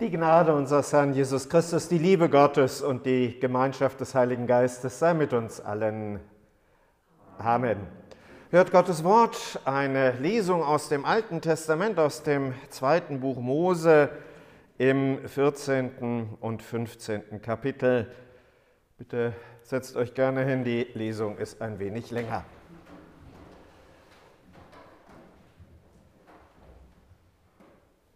Die Gnade unseres Herrn Jesus Christus, die Liebe Gottes und die Gemeinschaft des Heiligen Geistes sei mit uns allen. Amen. Hört Gottes Wort, eine Lesung aus dem Alten Testament, aus dem zweiten Buch Mose im 14. und 15. Kapitel. Bitte setzt euch gerne hin, die Lesung ist ein wenig länger.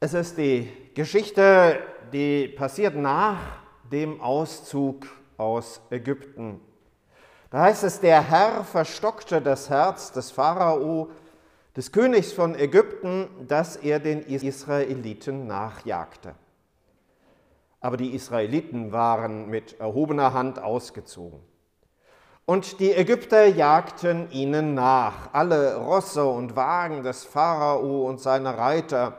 Es ist die Geschichte, die passiert nach dem Auszug aus Ägypten. Da heißt es, der Herr verstockte das Herz des Pharao, des Königs von Ägypten, dass er den Israeliten nachjagte. Aber die Israeliten waren mit erhobener Hand ausgezogen. Und die Ägypter jagten ihnen nach, alle Rosse und Wagen des Pharao und seine Reiter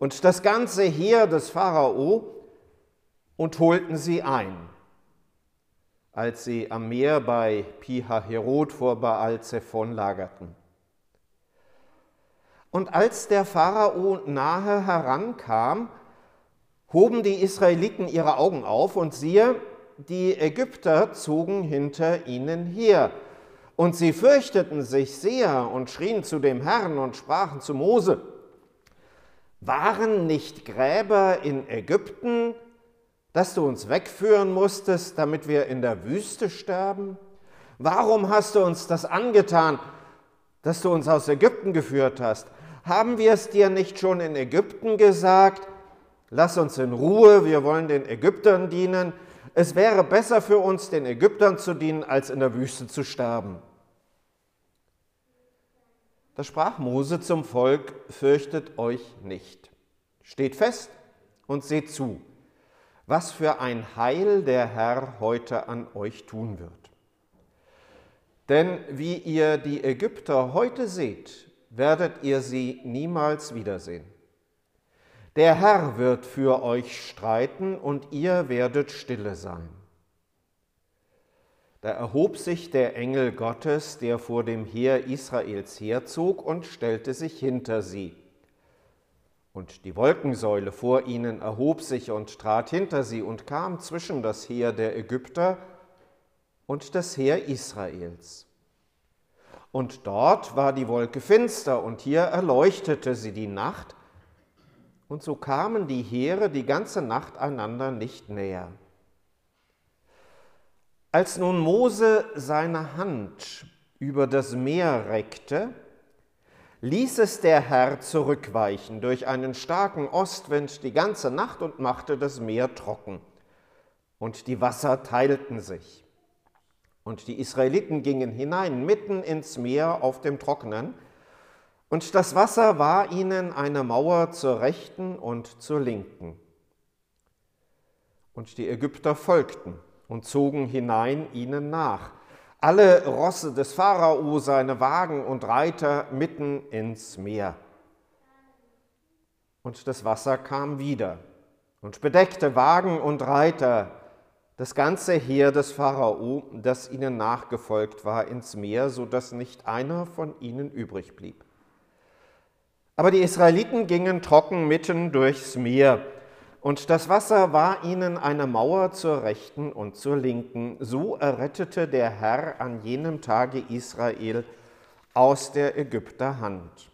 und das ganze Heer des Pharao und holten sie ein. Als sie am Meer bei Pihaherod vor Baal Zephon lagerten. Und als der Pharao nahe herankam, hoben die Israeliten ihre Augen auf und siehe, die Ägypter zogen hinter ihnen her. Und sie fürchteten sich sehr und schrien zu dem Herrn und sprachen zu Mose, waren nicht Gräber in Ägypten, dass du uns wegführen musstest, damit wir in der Wüste sterben? Warum hast du uns das angetan, dass du uns aus Ägypten geführt hast? Haben wir es dir nicht schon in Ägypten gesagt? Lass uns in Ruhe, wir wollen den Ägyptern dienen. Es wäre besser für uns, den Ägyptern zu dienen, als in der Wüste zu sterben. Da sprach Mose zum Volk, fürchtet euch nicht. Steht fest und seht zu, was für ein Heil der Herr heute an euch tun wird. Denn wie ihr die Ägypter heute seht, werdet ihr sie niemals wiedersehen. Der Herr wird für euch streiten und ihr werdet stille sein. Da erhob sich der Engel Gottes, der vor dem Heer Israels herzog, und stellte sich hinter sie. Und die Wolkensäule vor ihnen erhob sich und trat hinter sie und kam zwischen das Heer der Ägypter und das Heer Israels. Und dort war die Wolke finster, und hier erleuchtete sie die Nacht, und so kamen die Heere die ganze Nacht einander nicht näher. Als nun Mose seine Hand über das Meer reckte, ließ es der Herr zurückweichen durch einen starken Ostwind die ganze Nacht und machte das Meer trocken. Und die Wasser teilten sich. Und die Israeliten gingen hinein mitten ins Meer auf dem Trockenen, und das Wasser war ihnen eine Mauer zur rechten und zur linken. Und die Ägypter folgten und zogen hinein ihnen nach. Alle Rosse des Pharao, seine Wagen und Reiter mitten ins Meer. Und das Wasser kam wieder und bedeckte Wagen und Reiter, das ganze Heer des Pharao, das ihnen nachgefolgt war, ins Meer, so dass nicht einer von ihnen übrig blieb. Aber die Israeliten gingen trocken mitten durchs Meer und das Wasser war ihnen eine Mauer zur rechten und zur linken. So errettete der Herr an jenem Tage Israel aus der Ägypter Hand.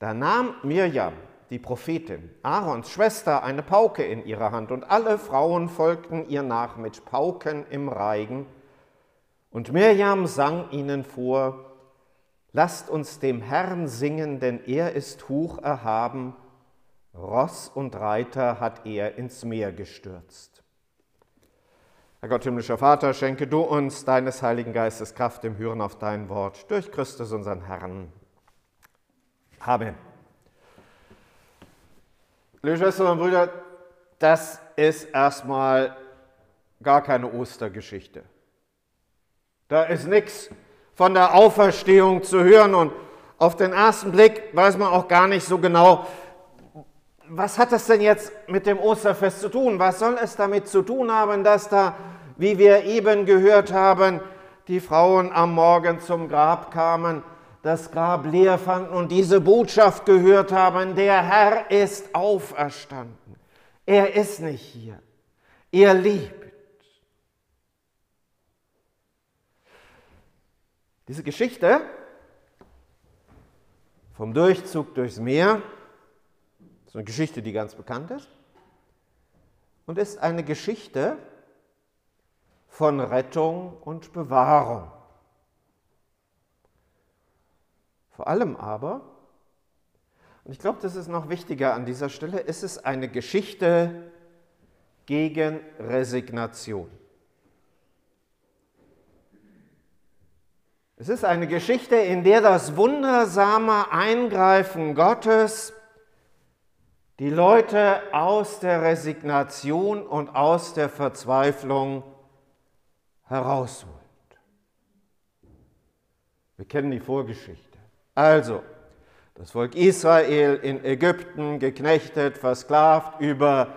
Da nahm Mirjam, die Prophetin, Aarons Schwester, eine Pauke in ihre Hand, und alle Frauen folgten ihr nach mit Pauken im Reigen. Und Mirjam sang ihnen vor, Lasst uns dem Herrn singen, denn er ist hoch erhaben Ross und Reiter hat er ins Meer gestürzt. Herr Gott, himmlischer Vater, schenke du uns deines Heiligen Geistes Kraft im Hören auf dein Wort durch Christus, unseren Herrn. Amen. Liebe Schwestern und Brüder, das ist erstmal gar keine Ostergeschichte. Da ist nichts von der Auferstehung zu hören und auf den ersten Blick weiß man auch gar nicht so genau, was hat das denn jetzt mit dem Osterfest zu tun? Was soll es damit zu tun haben, dass da, wie wir eben gehört haben, die Frauen am Morgen zum Grab kamen, das Grab leer fanden und diese Botschaft gehört haben, der Herr ist auferstanden. Er ist nicht hier. Er lebt. Diese Geschichte vom Durchzug durchs Meer ist eine Geschichte, die ganz bekannt ist und ist eine Geschichte von Rettung und Bewahrung. Vor allem aber, und ich glaube, das ist noch wichtiger an dieser Stelle, ist es eine Geschichte gegen Resignation. Es ist eine Geschichte, in der das wundersame Eingreifen Gottes die Leute aus der Resignation und aus der Verzweiflung herausholt. Wir kennen die Vorgeschichte. Also, das Volk Israel in Ägypten geknechtet, versklavt über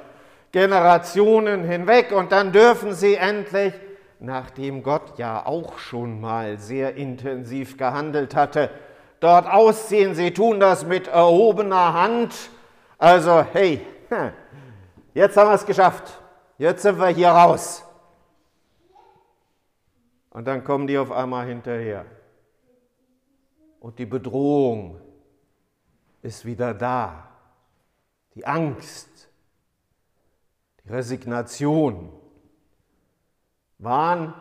Generationen hinweg und dann dürfen sie endlich, nachdem Gott ja auch schon mal sehr intensiv gehandelt hatte, dort ausziehen. Sie tun das mit erhobener Hand. Also, hey, jetzt haben wir es geschafft. Jetzt sind wir hier raus. Und dann kommen die auf einmal hinterher. Und die Bedrohung ist wieder da. Die Angst, die Resignation waren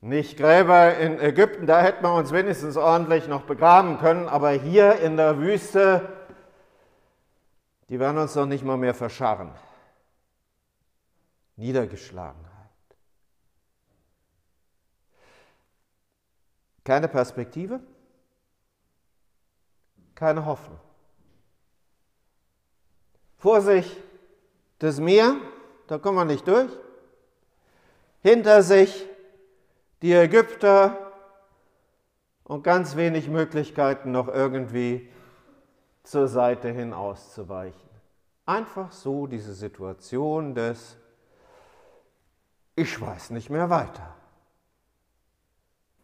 nicht Gräber in Ägypten, da hätten wir uns wenigstens ordentlich noch begraben können, aber hier in der Wüste, die werden uns noch nicht mal mehr verscharren. Niedergeschlagenheit. Keine Perspektive, keine Hoffnung. Vor sich das Meer, da kommen wir nicht durch. Hinter sich die Ägypter und ganz wenig Möglichkeiten noch irgendwie zur Seite hin auszuweichen. Einfach so diese Situation des Ich weiß nicht mehr weiter.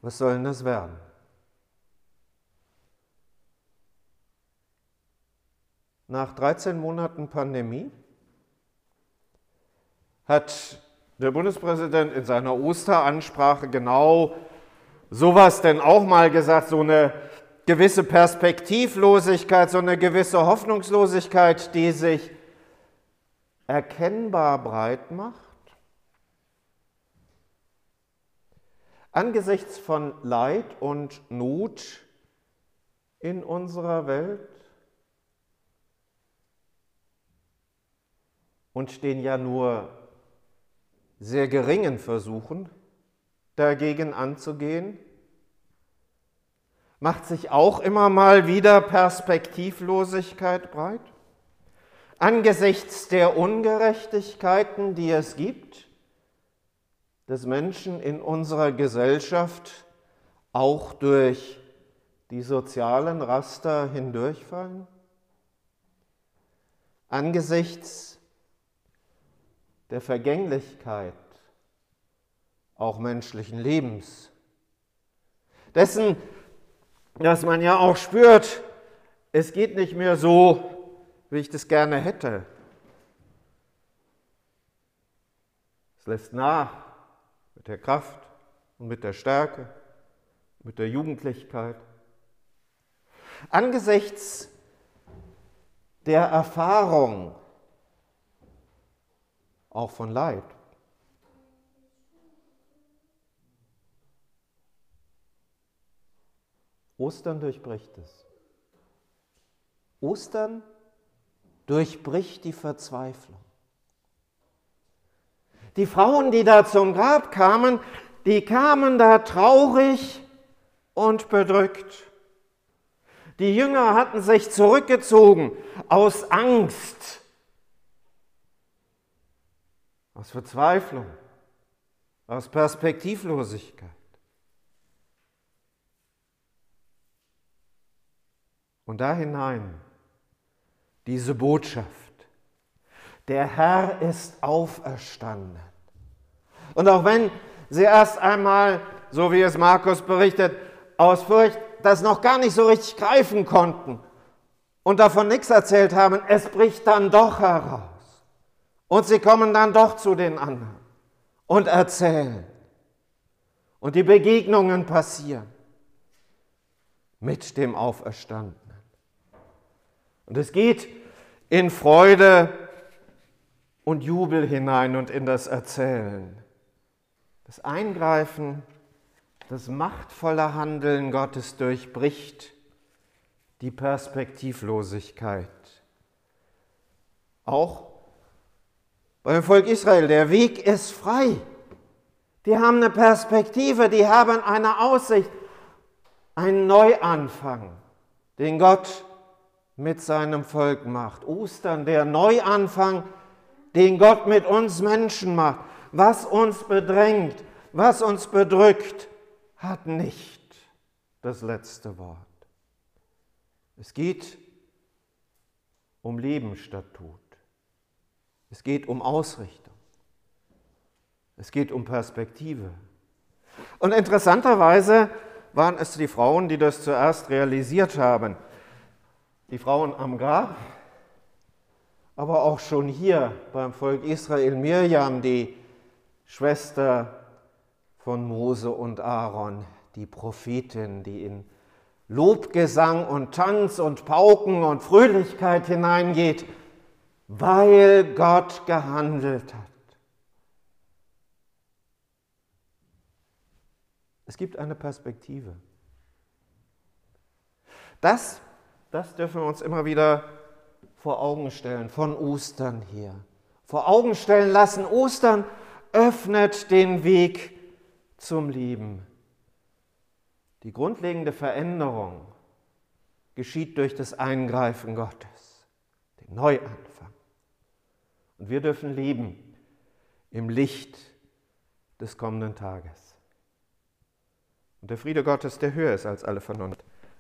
Was soll denn das werden? Nach 13 Monaten Pandemie hat der Bundespräsident in seiner Osteransprache genau sowas denn auch mal gesagt, so eine gewisse Perspektivlosigkeit, so eine gewisse Hoffnungslosigkeit, die sich erkennbar breit macht. Angesichts von Leid und Not in unserer Welt und den ja nur sehr geringen Versuchen dagegen anzugehen, macht sich auch immer mal wieder Perspektivlosigkeit breit. Angesichts der Ungerechtigkeiten, die es gibt, dass Menschen in unserer Gesellschaft auch durch die sozialen Raster hindurchfallen, angesichts der Vergänglichkeit auch menschlichen Lebens. Dessen, dass man ja auch spürt, es geht nicht mehr so, wie ich das gerne hätte. Es lässt nach mit der Kraft und mit der Stärke, mit der Jugendlichkeit. Angesichts der Erfahrung auch von Leid. Ostern durchbricht es. Ostern durchbricht die Verzweiflung. Die Frauen, die da zum Grab kamen, die kamen da traurig und bedrückt. Die Jünger hatten sich zurückgezogen aus Angst aus Verzweiflung, aus Perspektivlosigkeit. Und da hinein diese Botschaft, der Herr ist auferstanden. Und auch wenn sie erst einmal, so wie es Markus berichtet, aus Furcht das noch gar nicht so richtig greifen konnten und davon nichts erzählt haben, es bricht dann doch heraus. Und sie kommen dann doch zu den anderen und erzählen. Und die Begegnungen passieren mit dem Auferstandenen. Und es geht in Freude und Jubel hinein und in das Erzählen. Das Eingreifen, das machtvolle Handeln Gottes durchbricht die Perspektivlosigkeit. Auch beim Volk Israel, der Weg ist frei. Die haben eine Perspektive, die haben eine Aussicht, einen Neuanfang, den Gott mit seinem Volk macht. Ostern, der Neuanfang, den Gott mit uns Menschen macht. Was uns bedrängt, was uns bedrückt, hat nicht das letzte Wort. Es geht um Leben statt Tod. Es geht um Ausrichtung. Es geht um Perspektive. Und interessanterweise waren es die Frauen, die das zuerst realisiert haben. Die Frauen am Grab, aber auch schon hier beim Volk Israel Mirjam, die Schwester von Mose und Aaron, die Prophetin, die in Lobgesang und Tanz und Pauken und Fröhlichkeit hineingeht, weil Gott gehandelt hat. Es gibt eine Perspektive. Das, das dürfen wir uns immer wieder vor Augen stellen, von Ostern her. Vor Augen stellen lassen, Ostern öffnet den Weg zum Leben. Die grundlegende Veränderung geschieht durch das Eingreifen Gottes, den Neuanfang. Und wir dürfen leben im Licht des kommenden Tages. Und der Friede Gottes, der höher ist als alle Vernunft,